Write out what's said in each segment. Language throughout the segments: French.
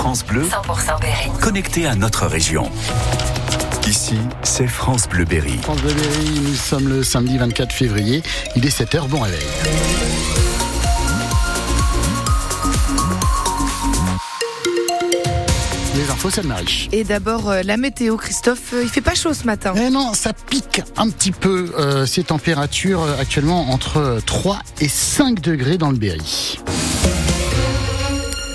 France Bleu, 100% Berry. Connecté à notre région. Ici, c'est France Bleu Berry. France Bleu Berry, nous sommes le samedi 24 février. Il est 7h, bon réveil. Les infos, c'est Marie. Et d'abord, euh, la météo, Christophe, euh, il fait pas chaud ce matin. Eh non, ça pique un petit peu euh, ces températures euh, actuellement entre 3 et 5 degrés dans le Berry.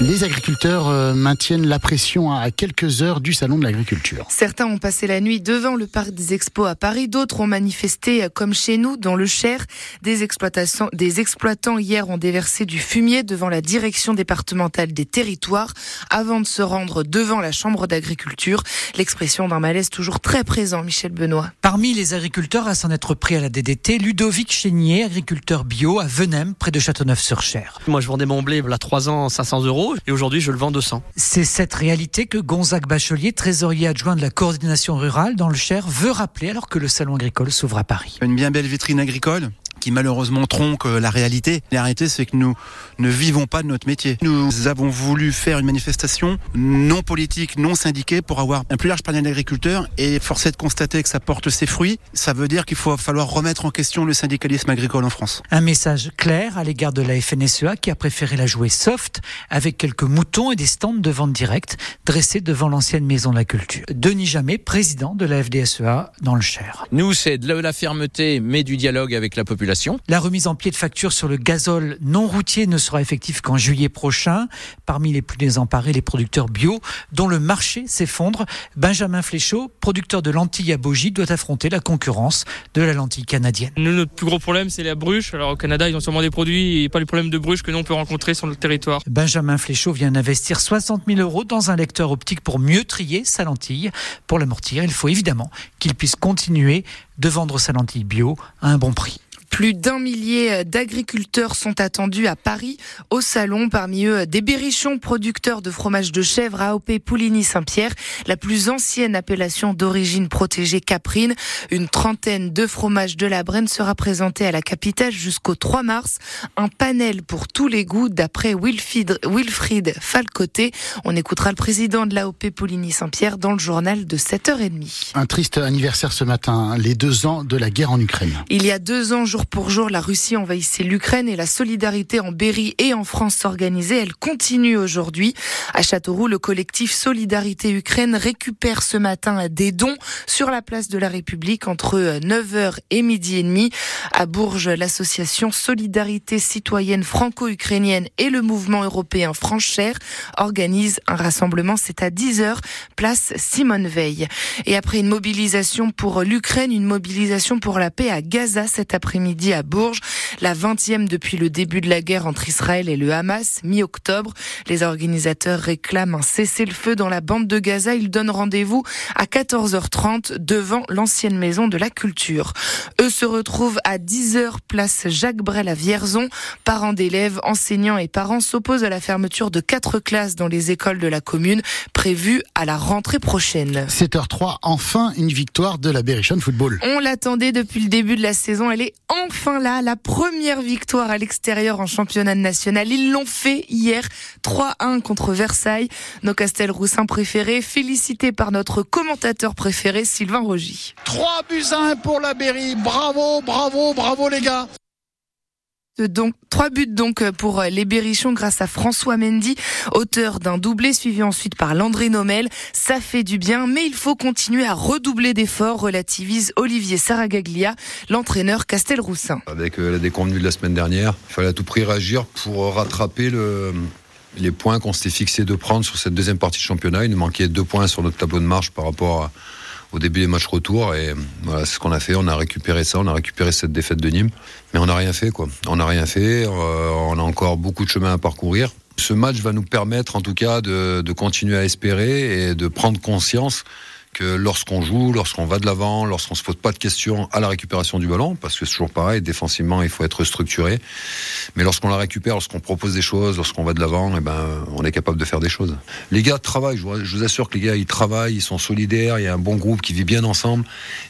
Les agriculteurs euh, maintiennent la pression à quelques heures du salon de l'agriculture. Certains ont passé la nuit devant le parc des expos à Paris, d'autres ont manifesté euh, comme chez nous dans le Cher. Des, exploitations, des exploitants hier ont déversé du fumier devant la direction départementale des territoires avant de se rendre devant la chambre d'agriculture. L'expression d'un malaise toujours très présent, Michel Benoît. Parmi les agriculteurs à s'en être pris à la DDT, Ludovic Chénier, agriculteur bio à Venem, près de Châteauneuf-sur-Cher. Moi, je vendais mon blé il y a 3 ans 500 euros et aujourd'hui, je le vends 200. C'est cette réalité que Gonzague Bachelier, trésorier adjoint de la coordination rurale dans le Cher, veut rappeler alors que le salon agricole s'ouvre à Paris. Une bien belle vitrine agricole? Qui malheureusement tronque la réalité. La réalité, c'est que nous ne vivons pas de notre métier. Nous avons voulu faire une manifestation non politique, non syndiquée pour avoir un plus large panel d'agriculteurs et forcer de constater que ça porte ses fruits. Ça veut dire qu'il faut falloir remettre en question le syndicalisme agricole en France. Un message clair à l'égard de la FNSEA qui a préféré la jouer soft avec quelques moutons et des stands de vente directe dressés devant l'ancienne maison de la culture. Denis Jamet, président de la FDSEA dans le Cher. Nous, c'est de la fermeté, mais du dialogue avec la population. La remise en pied de facture sur le gazole non routier ne sera effective qu'en juillet prochain. Parmi les plus désemparés, les producteurs bio, dont le marché s'effondre. Benjamin Fléchaud, producteur de lentilles à Bogie, doit affronter la concurrence de la lentille canadienne. Nous, notre plus gros problème, c'est la bruche. Alors au Canada, ils ont sûrement des produits et pas les problèmes de bruche que nous on peut rencontrer sur notre territoire. Benjamin Fléchaud vient d'investir 60 000 euros dans un lecteur optique pour mieux trier sa lentille. Pour l'amortir, il faut évidemment qu'il puisse continuer de vendre sa lentille bio à un bon prix. Plus d'un millier d'agriculteurs sont attendus à Paris au salon. Parmi eux, des berrichons producteurs de fromage de chèvre AOP Pouligny-Saint-Pierre, la plus ancienne appellation d'origine protégée caprine. Une trentaine de fromages de la Brenne sera présenté à la capitale jusqu'au 3 mars. Un panel pour tous les goûts d'après Wilfried, Wilfried Falcoté. On écoutera le président de l'AOP Pouligny-Saint-Pierre dans le journal de 7h30. Un triste anniversaire ce matin, les deux ans de la guerre en Ukraine. Il y a deux ans, jour pour jour, la Russie envahissait l'Ukraine et la solidarité en Berry et en France s'organisait. Elle continue aujourd'hui. À Châteauroux, le collectif Solidarité Ukraine récupère ce matin des dons sur la place de la République entre 9h et midi et demi. À Bourges, l'association Solidarité citoyenne franco-ukrainienne et le mouvement européen Franchère organisent un rassemblement. C'est à 10h, place Simone Veil. Et après une mobilisation pour l'Ukraine, une mobilisation pour la paix à Gaza cet après-midi à Bourges, la 20e depuis le début de la guerre entre Israël et le Hamas, mi-octobre. Les organisateurs réclament un cessez-le-feu dans la bande de Gaza. Ils donnent rendez-vous à 14h30 devant l'ancienne maison de la culture. Eux se retrouvent à 10h place Jacques Brel à Vierzon. Parents d'élèves, enseignants et parents s'opposent à la fermeture de quatre classes dans les écoles de la commune prévue à la rentrée prochaine. 7h03, enfin une victoire de la Berrichon Football. On l'attendait depuis le début de la saison. Elle est enfin là, la première victoire à l'extérieur en championnat national. Ils l'ont fait hier, 3-1 contre Versailles. Nos Castelroussins préférés, félicités par notre commentateur préféré, Sylvain Rogy. 3 buts à 1 pour la Berry. Bravo, bravo, bravo les gars. Donc, trois buts donc pour les Berrichons grâce à François Mendy, auteur d'un doublé suivi ensuite par Landry Nomel. Ça fait du bien, mais il faut continuer à redoubler d'efforts, relativise Olivier Saragaglia, l'entraîneur Castelroussin. Avec la déconvenue de la semaine dernière, il fallait à tout prix réagir pour rattraper le, les points qu'on s'était fixé de prendre sur cette deuxième partie de championnat. Il nous manquait deux points sur notre tableau de marche par rapport à au début des matchs retour. Et voilà, c'est ce qu'on a fait. On a récupéré ça, on a récupéré cette défaite de Nîmes. Mais on n'a rien fait, quoi. On n'a rien fait. Euh, on a encore beaucoup de chemin à parcourir. Ce match va nous permettre, en tout cas, de continuer à espérer et de prendre conscience que lorsqu'on joue, lorsqu'on va de l'avant, lorsqu'on se pose pas de questions à la récupération du ballon, parce que c'est toujours pareil, défensivement, il faut être structuré. Mais lorsqu'on la récupère, lorsqu'on propose des choses, lorsqu'on va de l'avant, eh ben, on est capable de faire des choses. Les gars travaillent, je vous, assure que les gars, ils travaillent, ils sont solidaires, il y a un bon groupe qui vit bien ensemble,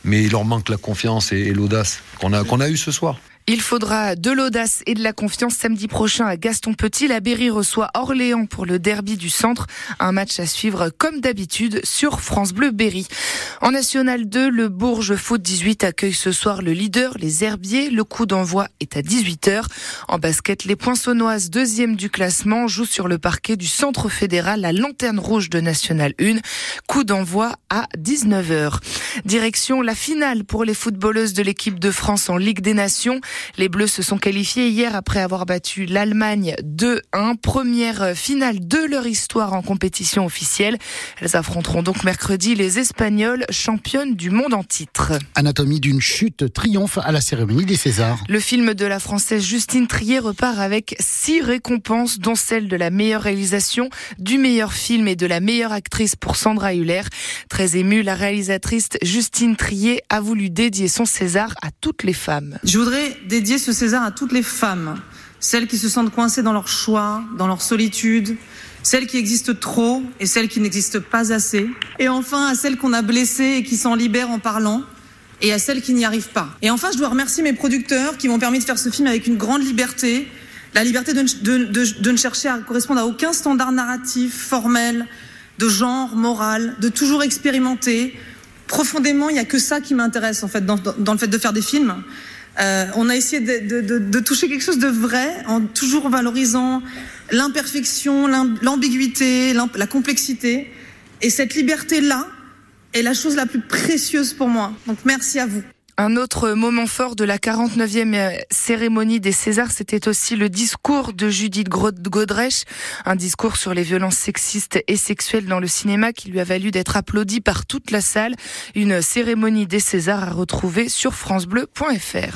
mais il leur manque la confiance et, et l'audace qu'on a, qu'on a eu ce soir. Il faudra de l'audace et de la confiance samedi prochain à Gaston Petit. La Berry reçoit Orléans pour le derby du centre. Un match à suivre comme d'habitude sur France Bleu Berry. En National 2, le Bourges Foot 18 accueille ce soir le leader, les Herbiers. Le coup d'envoi est à 18h. En basket, les Poinçonnoises, deuxième du classement, jouent sur le parquet du centre fédéral, la lanterne rouge de National 1. Coup d'envoi à 19h. Direction la finale pour les footballeuses de l'équipe de France en Ligue des Nations. Les Bleus se sont qualifiés hier après avoir battu l'Allemagne 2-1. Première finale de leur histoire en compétition officielle. Elles affronteront donc mercredi les Espagnols, championnes du monde en titre. Anatomie d'une chute triomphe à la cérémonie des Césars. Le film de la française Justine Trier repart avec six récompenses, dont celle de la meilleure réalisation, du meilleur film et de la meilleure actrice pour Sandra Hüller. Très émue, la réalisatrice Justine Trier a voulu dédier son César à toutes les femmes. Je voudrais dédier ce César à toutes les femmes, celles qui se sentent coincées dans leur choix, dans leur solitude, celles qui existent trop et celles qui n'existent pas assez, et enfin à celles qu'on a blessées et qui s'en libèrent en parlant, et à celles qui n'y arrivent pas. Et enfin, je dois remercier mes producteurs qui m'ont permis de faire ce film avec une grande liberté, la liberté de, ne chercher à correspondre à aucun standard narratif, formel, de genre, moral, de toujours expérimenter. Profondément, il n'y a que ça qui m'intéresse en fait dans, le fait de faire des films. Euh, on a essayé de, de, de, toucher quelque chose de vrai en toujours valorisant l'imperfection, l'ambiguïté, la complexité. Et cette liberté-là est la chose la plus précieuse pour moi. Donc merci à vous. Un autre moment fort de la 49e euh, cérémonie des Césars, c'était aussi le discours de Judith Godrèche, un discours sur les violences sexistes et sexuelles dans le cinéma qui lui a valu d'être applaudi par toute la salle. Une cérémonie des Césars à retrouver sur francebleu.fr.